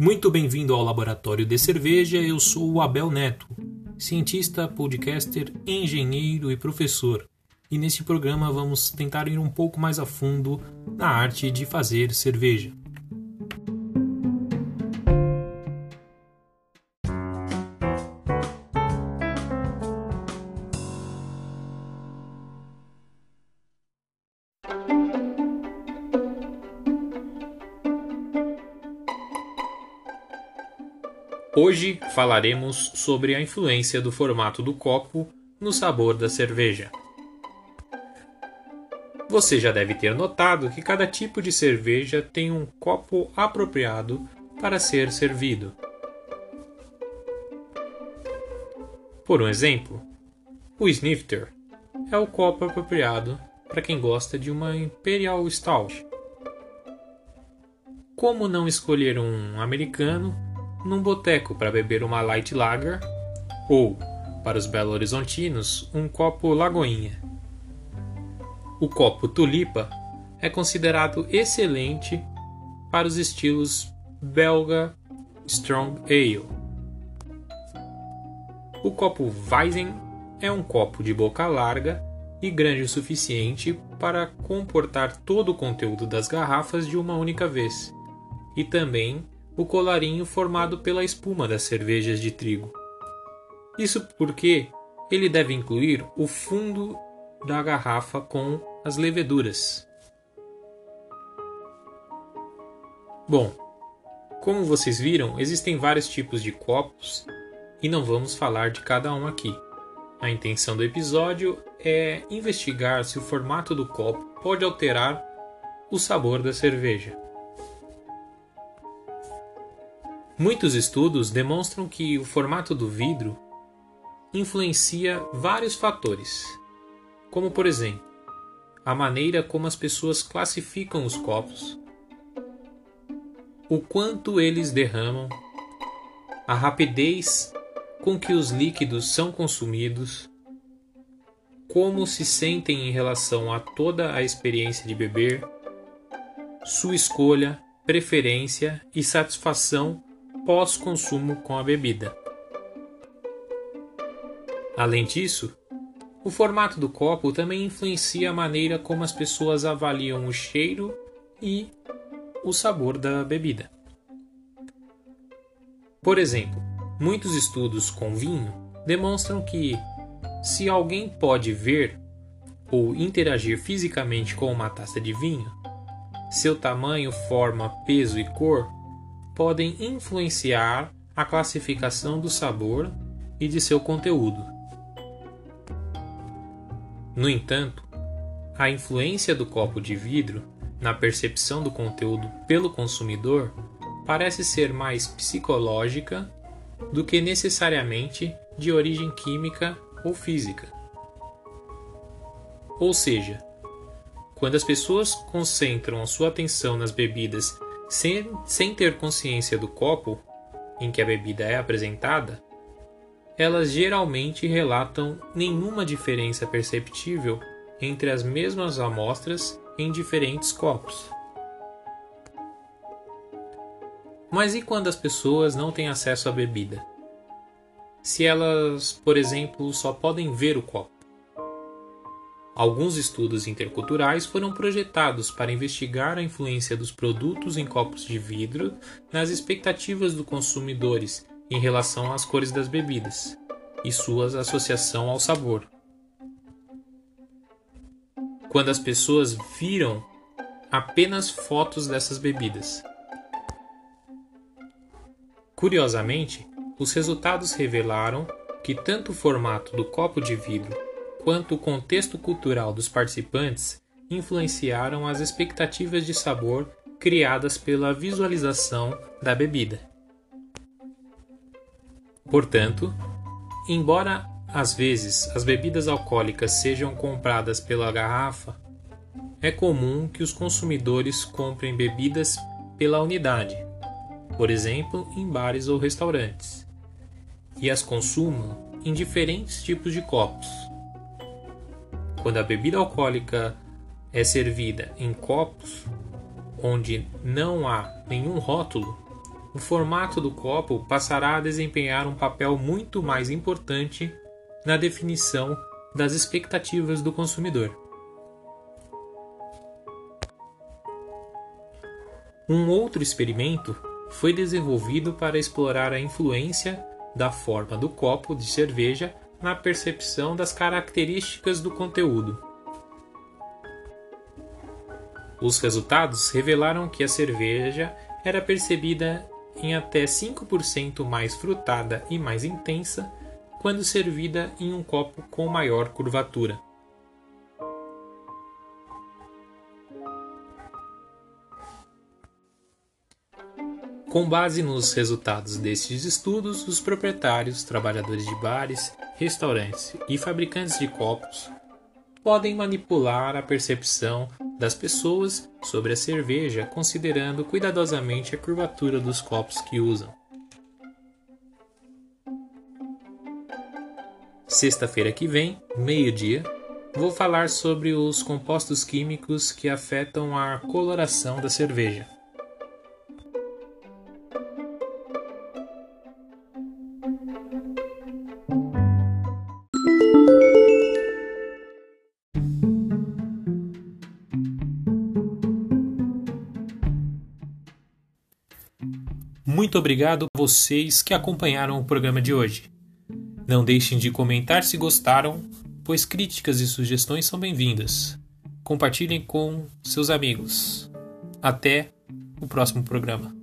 Muito bem-vindo ao Laboratório de Cerveja. Eu sou o Abel Neto, cientista, podcaster, engenheiro e professor. E nesse programa vamos tentar ir um pouco mais a fundo na arte de fazer cerveja. Hoje falaremos sobre a influência do formato do copo no sabor da cerveja. Você já deve ter notado que cada tipo de cerveja tem um copo apropriado para ser servido. Por um exemplo, o snifter é o copo apropriado para quem gosta de uma Imperial Stout. Como não escolher um americano num boteco para beber uma light lager ou, para os Belo Horizontinos, um copo Lagoinha. O copo Tulipa é considerado excelente para os estilos belga Strong Ale. O copo Weizen é um copo de boca larga e grande o suficiente para comportar todo o conteúdo das garrafas de uma única vez, e também o colarinho formado pela espuma das cervejas de trigo. Isso porque ele deve incluir o fundo da garrafa com as leveduras. Bom, como vocês viram, existem vários tipos de copos e não vamos falar de cada um aqui. A intenção do episódio é investigar se o formato do copo pode alterar o sabor da cerveja. Muitos estudos demonstram que o formato do vidro influencia vários fatores, como por exemplo, a maneira como as pessoas classificam os copos, o quanto eles derramam, a rapidez com que os líquidos são consumidos, como se sentem em relação a toda a experiência de beber, sua escolha, preferência e satisfação pós-consumo com a bebida. Além disso, o formato do copo também influencia a maneira como as pessoas avaliam o cheiro e o sabor da bebida. Por exemplo, muitos estudos com vinho demonstram que, se alguém pode ver ou interagir fisicamente com uma taça de vinho, seu tamanho, forma, peso e cor podem influenciar a classificação do sabor e de seu conteúdo. No entanto, a influência do copo de vidro na percepção do conteúdo pelo consumidor parece ser mais psicológica do que necessariamente de origem química ou física. Ou seja, quando as pessoas concentram a sua atenção nas bebidas sem, sem ter consciência do copo em que a bebida é apresentada, elas geralmente relatam nenhuma diferença perceptível entre as mesmas amostras em diferentes copos. Mas e quando as pessoas não têm acesso à bebida? Se elas, por exemplo, só podem ver o copo? Alguns estudos interculturais foram projetados para investigar a influência dos produtos em copos de vidro nas expectativas dos consumidores em relação às cores das bebidas e sua associação ao sabor. Quando as pessoas viram apenas fotos dessas bebidas. Curiosamente, os resultados revelaram que tanto o formato do copo de vidro quanto o contexto cultural dos participantes influenciaram as expectativas de sabor criadas pela visualização da bebida. Portanto, embora às vezes as bebidas alcoólicas sejam compradas pela garrafa, é comum que os consumidores comprem bebidas pela unidade, por exemplo, em bares ou restaurantes, e as consumam em diferentes tipos de copos quando a bebida alcoólica é servida em copos onde não há nenhum rótulo, o formato do copo passará a desempenhar um papel muito mais importante na definição das expectativas do consumidor. Um outro experimento foi desenvolvido para explorar a influência da forma do copo de cerveja na percepção das características do conteúdo. Os resultados revelaram que a cerveja era percebida em até 5% mais frutada e mais intensa quando servida em um copo com maior curvatura. Com base nos resultados destes estudos, os proprietários, trabalhadores de bares, restaurantes e fabricantes de copos podem manipular a percepção das pessoas sobre a cerveja considerando cuidadosamente a curvatura dos copos que usam. Sexta-feira que vem, meio-dia, vou falar sobre os compostos químicos que afetam a coloração da cerveja. Muito obrigado a vocês que acompanharam o programa de hoje. Não deixem de comentar se gostaram, pois críticas e sugestões são bem-vindas. Compartilhem com seus amigos. Até o próximo programa.